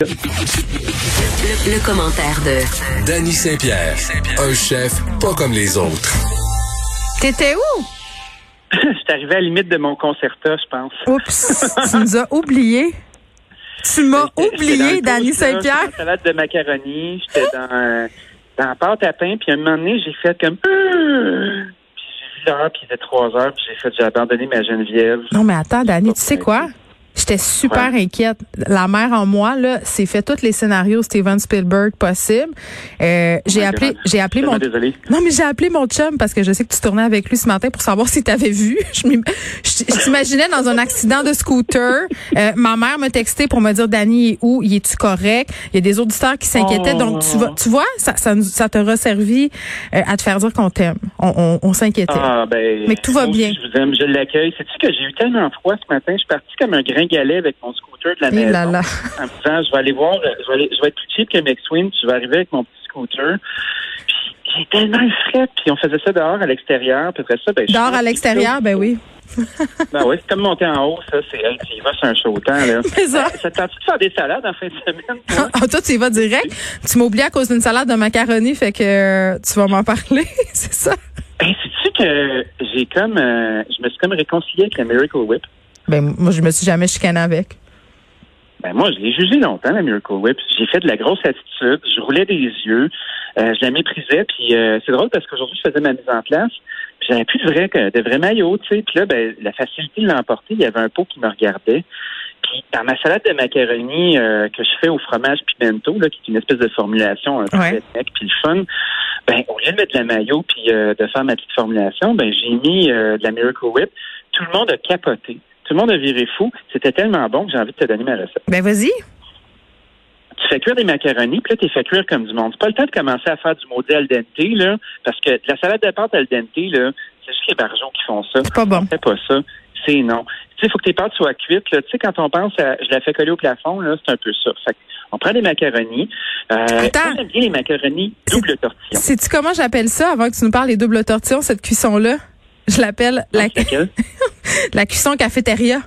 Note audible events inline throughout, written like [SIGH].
Le, commentaire de Danny Saint-Pierre, un chef pas comme les autres. T'étais où? [LAUGHS] Je arrivé à la limite de mon concerta, je pense. Oups, tu nous as oublié. Tu m'as oublié, Danny Saint-Pierre. J'étais salade de macaroni, j'étais dans, dans la pâte à pain, puis à un moment donné, j'ai fait comme... Puis j'ai vu l'heure, puis il était trois heures, puis j'ai fait, j'ai abandonné ma Geneviève. Non, mais attends, Danny, tu sais quoi? J'étais super inquiète. La mère en moi là, s'est fait tous les scénarios Steven Spielberg possibles. Euh, j'ai Oh appelé, j'ai appelé mon. Non mais j'ai appelé mon chum parce que je sais que tu tournais avec lui ce matin pour savoir [LAUGHS] si t'avais vu. Je t'imaginais dans un accident de scooter. Euh, ma mère me textait pour me dire Danny est où, il est-tu correct? Il y a des auditeurs qui s'inquiétaient. Oh. Donc tu vois, tu vois, ça, ça, ça t'a resservi euh, à te faire dire qu'on t'aime. On, on, on s'inquiétait. Ah, ben, Mais que tout va bien. Je vous aime, je l'accueille. Sais-tu que j'ai eu tellement froid ce matin, je suis parti comme un gringalet avec mon scooter de la maison. là là. [LAUGHS] En me disant, je vais aller voir, euh, je vais, aller- je vais être plus cheap que McSween, puis je vais arriver avec mon petit scooter. Puis j'ai tellement frais, puis on faisait ça dehors à l'extérieur, puis après ça, ben, Dehors à l'extérieur, ben oui. [LAUGHS] Ben oui, c'est comme monter en haut, ça, c'est, hey, tu y vas sur un chaud temps, là. Ça- Ça te tente de faire des salades en fin de semaine? toi? Ah, toi, tu y vas direct? Tu m'as oublié à cause d'une salade de macaroni, fait que euh, tu vas m'en parler, [LAUGHS] c'est ça? Hey, sais-tu que j'ai comme, euh, je me suis comme réconcilié avec la Miracle Whip? Ben, moi, je me suis jamais chicanée avec. Ben moi, je l'ai jugé longtemps, la Miracle Whip. J'ai fait de la grosse attitude. Je roulais des yeux. Euh, je la méprisais. Puis euh, c'est drôle parce qu'aujourd'hui, je faisais ma mise en place. Puis j'avais plus de vrai, de vrai maillot, tu sais. Puis là, ben, la facilité de l'emporter. Il y avait un pot qui me regardait. Puis dans ma salade de macaroni euh, que je fais au fromage pimento, là, qui est une espèce de formulation un peu Ouais. puis le fun, ben au lieu de mettre de la maillot puis de faire ma petite formulation, ben j'ai mis de la Miracle Whip. Tout le monde a capoté. Tout le monde a viré fou. C'était tellement bon que j'ai envie de te donner ma recette Ben, vas-y. tu fais cuire des macaronis, puis là, tu fais cuire comme du monde. C'est pas le temps de commencer à faire du maudit al dente, là, parce que la salade de pâte al dente, là, c'est juste les barjots qui font ça. C'est pas bon. Fais pas ça. C'est non. Tu sais, il faut que tes pâtes soient cuites. Là. Tu sais, quand on pense à je la fais coller au plafond, là, c'est un peu ça. Fait on prend des macaronis. Euh, Attends. moi, bien les macaronis double tortillon. Sais-tu comment j'appelle ça avant que tu nous parles des doubles tortillons, cette cuisson-là? Je l'appelle la, C'est laquelle? [LAUGHS] la cuisson cafétéria.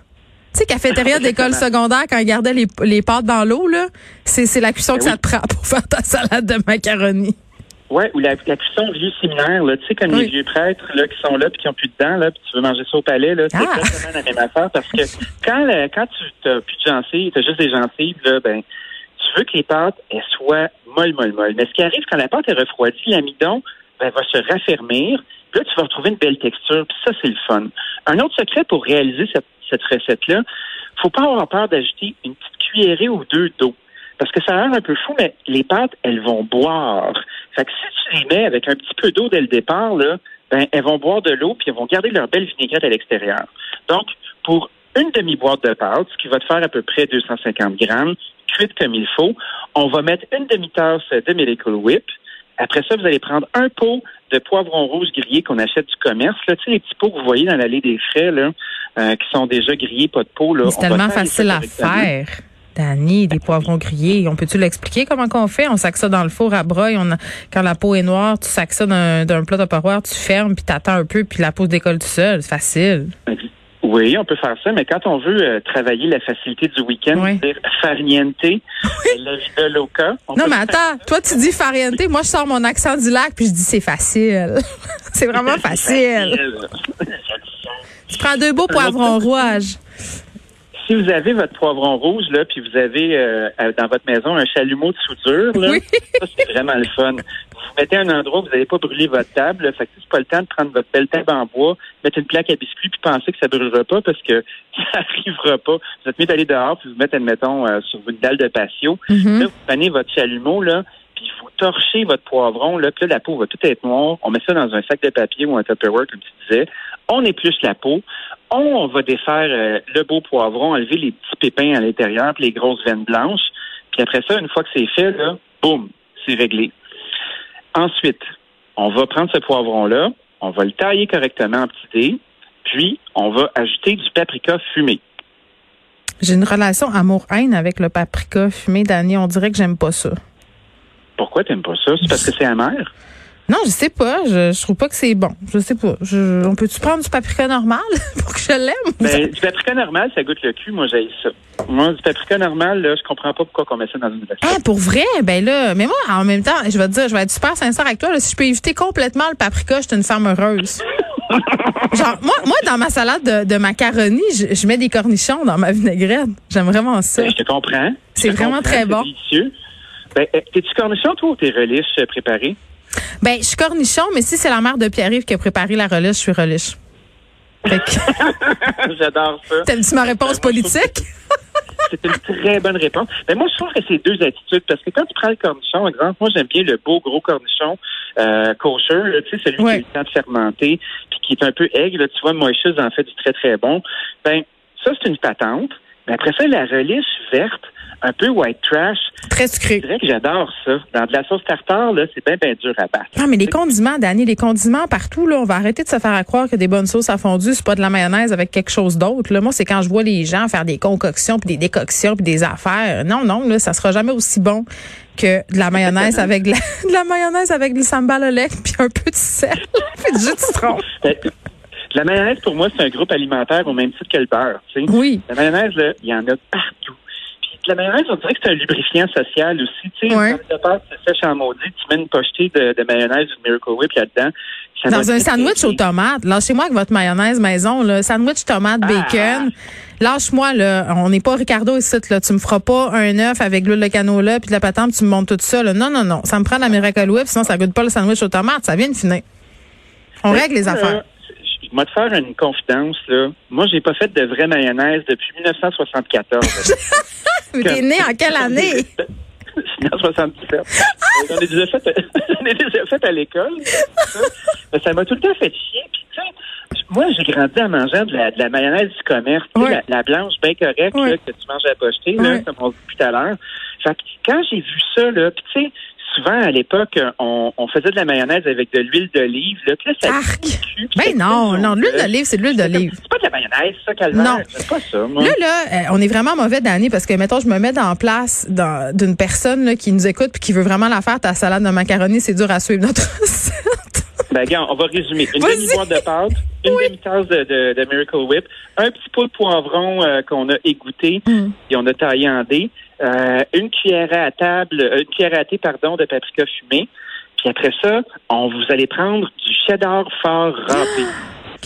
Tu sais, cafétéria [LAUGHS] d'école secondaire, quand ils gardaient les, les pâtes dans l'eau, là, c'est, c'est la cuisson Ben que oui. ça te prend pour faire ta salade de macaroni. Ouais, ou la, la cuisson vieux séminaire, là, tu sais, comme Oui. les vieux prêtres là, qui sont là puis qui ont plus de dents, là, puis tu veux manger ça au palais, là, c'est Ah. exactement la même affaire parce que [LAUGHS] quand, quand tu t'as plus de gencives, t'as juste des gencives, là, ben, tu veux que les pâtes elles soient molles, molles, molles. Mais ce qui arrive quand la pâte est refroidie, l'amidon ben, va se raffermir. Là, tu vas retrouver une belle texture. Puis ça, c'est le fun. Un autre secret pour réaliser cette, cette recette-là, faut pas avoir peur d'ajouter une petite cuillerée ou deux d'eau. Parce que ça a l'air un peu fou, mais les pâtes, elles vont boire. Fait que si tu les mets avec un petit peu d'eau dès le départ, là, ben, elles vont boire de l'eau puis elles vont garder leur belle vinaigrette à l'extérieur. Donc, pour une demi-boîte de pâtes, ce qui va te faire à peu près 250 grammes, cuite comme il faut, on va mettre une demi-tasse de Miracle Whip. Après ça, vous allez prendre un pot de poivrons rouges grillés qu'on achète du commerce. Là, tu sais, les petits pots que vous voyez dans l'allée des frais, là, euh, qui sont déjà grillés, pas de. Là, Mais c'est tellement facile à faire. Danny, des poivrons grillés. On peut-tu l'expliquer comment qu'on fait? On sac ça dans le four à broye. On a- quand la peau est noire, tu sacs ça d'un, d'un plat tupperware, tu fermes, puis t'attends un peu, puis la peau se décolle tout seul. C'est facile. Oui, on peut faire ça, mais quand on veut euh, travailler la facilité du week-end, Oui. c'est-à-dire farniente, la vida loca. on Non, mais attends, toi, tu dis fariente. Moi, je sors mon accent du lac, puis je dis c'est facile. [LAUGHS] c'est vraiment [LAUGHS] facile. Tu prends deux beaux poivrons rouges. Si vous avez votre poivron rouge, là, puis vous avez euh, euh, dans votre maison un chalumeau de soudure, là, Oui. ça, c'est vraiment le fun. Vous mettez un endroit où vous n'allez pas brûler votre table, là, fait que c'est pas le temps de prendre votre belle table en bois, mettre une plaque à biscuits, puis penser que ça brûlera pas parce que [LAUGHS] ça arrivera pas. Vous êtes mieux d'aller dehors, puis vous mettre, admettons, euh, sur une dalle de patio. Mhm. Là, vous prenez votre chalumeau, là, puis vous torchez votre poivron, là, puis là, la peau va tout être noire. On met ça dans un sac de papier ou un Tupperware, comme tu disais. On épluche la peau. On va défaire euh, le beau poivron, enlever les petits pépins à l'intérieur, puis les grosses veines blanches. Puis après ça, une fois que c'est fait, là, boum, c'est réglé. Ensuite, on va prendre ce poivron-là, on va le tailler correctement en petits dés, puis on va ajouter du paprika fumé. J'ai une relation amour-haine avec le paprika fumé, Danny. On dirait que j'aime pas ça. Pourquoi t'aimes pas ça? C'est parce que c'est amer? Non, je sais pas. Je, je trouve pas que c'est bon. Je sais pas. Je, on peut-tu prendre du paprika normal [LAUGHS] pour que je l'aime? Ben, du paprika normal, ça goûte le cul. Moi, j'ai ça. Moi, du paprika normal, là, je comprends pas pourquoi on met ça dans une recette. Ah, pour vrai? Ben là, mais moi, en même temps, je vais te dire, je vais être super sincère avec toi. là, si je peux éviter complètement le paprika, je suis une femme heureuse. [LAUGHS] Genre, moi, moi, dans ma salade de, de macaroni, je, je mets des cornichons dans ma vinaigrette. J'aime vraiment ça. Ben, je te comprends. C'est vraiment comprends, très bon. délicieux. Ben, euh, t'es-tu cornichon, toi, ou t'es relish euh, préparé? Ben, je suis cornichon, mais si c'est la mère de Pierre-Yves qui a préparé la relish, je suis que, [LAUGHS] J'adore ça. t'aimes-tu ma réponse je trouve politique? C'est une très bonne réponse. Mais moi, je trouve que c'est deux attitudes. Parce que quand tu prends le cornichon, exemple, moi, j'aime bien le beau gros cornichon euh, kosher, tu sais, celui Ouais. qui eu le temps de fermenter, puis qui est un peu aigre. là. Tu vois, Moïse en fait du très, très bon. Ben, ça, c'est une patente. Mais après ça, la relish verte, un peu white trash, Très sucré. dirais que j'adore ça. Dans de la sauce tartare, là, c'est bien, bien dur à battre. Non, mais les condiments, Dani, les condiments partout, là, on va arrêter de se faire à croire que des bonnes sauces à fondu, c'est pas de la mayonnaise avec quelque chose d'autre. Là. Moi, c'est quand je vois les gens faire des concoctions, puis des décoctions, puis des affaires. Non, non, là, ça sera jamais aussi bon que de la mayonnaise avec de la, [LAUGHS] de la mayonnaise avec du sambal au lait, puis un peu de sel, [LAUGHS] puis du jus de citron. Ben, La mayonnaise, pour moi, c'est un groupe alimentaire au même titre que le beurre. tu sais. Oui. La mayonnaise, là, il y en a partout. Puis la mayonnaise, on dirait que c'est un lubrifiant social aussi. Tu sais, Ouais. quand le pâte se sèche en maudit, tu mets une pochetée de, de mayonnaise ou de Miracle Whip là-dedans. Dans un sandwich aux tomates. Lâchez-moi avec votre mayonnaise maison, là. Sandwich tomate Ah. bacon. Lâche-moi, là. On n'est pas Ricardo ici, là. Tu me feras pas un œuf avec l'huile de canola puis de la patente tu me montes tout ça, là. Non, non, non. Ça me prend de la Miracle Whip, sinon ça goûte pas le sandwich aux tomates. Ça vient de finir. On Mais règle les affaires. Je vais te faire une confidence, là. Moi, j'ai pas fait de vraie mayonnaise depuis [LAUGHS] 1974. Mais t'es né en quelle année? en 77. J'en ai déjà fait, [LAUGHS] j'en ai déjà fait à l'école. ça. Mais ça m'a tout le temps fait chier. Puis, tu sais, moi, j'ai grandi en mangeant de la, de la mayonnaise du commerce. La, la blanche bien correcte là, que tu manges à la pochetée, là, comme on dit tout à l'heure. Fait que quand j'ai vu ça, là, puis tu sais, souvent à l'époque, on, on faisait de la mayonnaise avec de l'huile d'olive. Là, ça Arc! cul, Ben ça non, non, l'huile d'olive, c'est de l'huile d'olive. C'est pas de la mayonnaise, ça, calvaire. Non. C'est pas ça, moi. Là, là, euh, on est vraiment mauvais d'année parce que, mettons, je me mets dans la place d'une personne là, qui nous écoute puis qui veut vraiment la faire, ta salade de macaroni, c'est dur à suivre notre [LAUGHS] recette. Ben, gars, on va résumer. Une demi-boîte de pâte, une demi-tasse de, de, de Miracle Whip, un petit pot de poivron euh, qu'on a égoutté Mm. et on a taillé en dés, euh, une cuillère à table, euh, une cuillère à thé, pardon, de paprika fumé. Puis après ça, on vous allez prendre du cheddar fort râpé.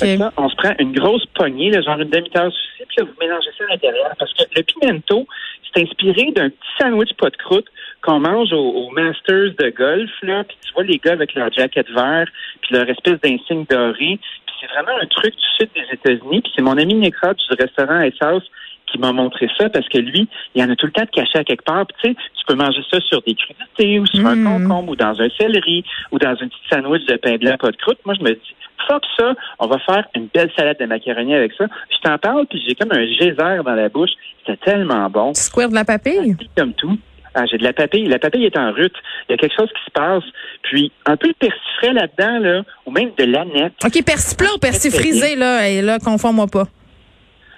[GASPS] On se prend une grosse poignée, là, genre une demi-tasse aussi, puis là, vous mélangez ça à l'intérieur. Parce que le pimento, c'est inspiré d'un petit sandwich pas de croûte qu'on mange au, au Masters de golf, là, puis tu vois les gars avec leur jacket vert, puis leur espèce d'insigne doré. Puis c'est vraiment un truc du sud des États-Unis. Puis c'est mon ami Necrot du restaurant House qui m'a montré ça parce que lui, il y en a tout le temps de caché à quelque part. Puis tu sais, tu peux manger ça sur des crudités ou sur un Mm. concombre ou dans un céleri ou dans une petite sandwich de pain blanc pas de croûte. Moi, je me dis, fuck ça, on va faire une belle salade de macaroni avec ça. Je t'en parle, puis j'ai comme un geyser dans la bouche. C'était tellement bon. Square de la papille? Comme tout. Ah, j'ai de la papille. La papille est en rut. Il y a quelque chose qui se passe. Puis, un peu de persifrais là-dedans, là, ou même de l'aneth. OK, persil plat ou persil frisé, là, et là, confonds-moi pas.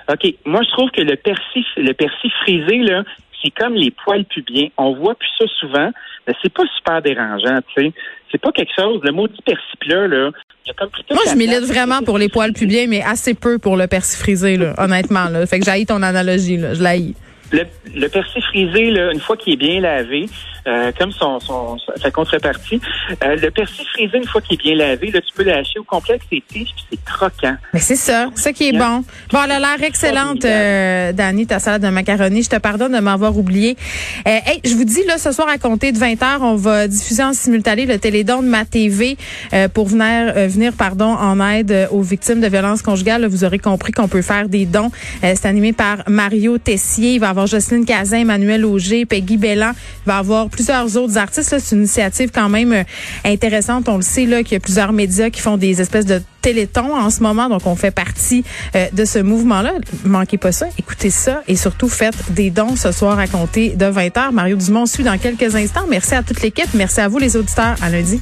OK. Moi, je trouve que le persil, le persil frisé, là, c'est comme les poils pubiens. On voit plus ça souvent, mais c'est pas super dérangeant, tu sais. C'est pas quelque chose. Le maudit persil plat, là, comme Moi, je milite vraiment pour les poils pubiens, mais assez peu pour le persil frisé, là, honnêtement. Là. Fait que j'haïs ton analogie, là. Je l'haïs. Le, le persil frisé, là, une fois qu'il est bien lavé, euh, comme son, son, sa contrepartie, euh, le persil frisé, une fois qu'il est bien lavé, là, tu peux lâcher au complet avec ses tiges, puis c'est croquant. Mais c'est ça, ça qui est bon. Bon, elle a l'air excellente, euh, Dani, ta salade de macaroni. Je te pardonne de m'avoir oublié. Euh, hey, je vous dis, là, ce soir, à compter de 20 h on va diffuser en simultané le télédon de ma TV euh, pour venir, euh, venir pardon, en aide aux victimes de violences conjugales. Là, vous aurez compris qu'on peut faire des dons. Euh, c'est animé par Mario Tessier. Il va y avoir Jocelyne Cazin, Emmanuel Auger, Peggy Bellan. Il va y avoir plusieurs autres artistes. C'est une initiative quand même euh, intéressante. On le sait, là, qu'il y a plusieurs médias qui font des espèces de télétons en ce moment. Donc, on fait partie euh, de ce mouvement-là. Manquez pas ça. Écoutez ça. Et surtout, faites des dons ce soir à compter de 20 h. Mario Dumont suit dans quelques instants. Merci à toute l'équipe. Merci à vous, les auditeurs. À lundi.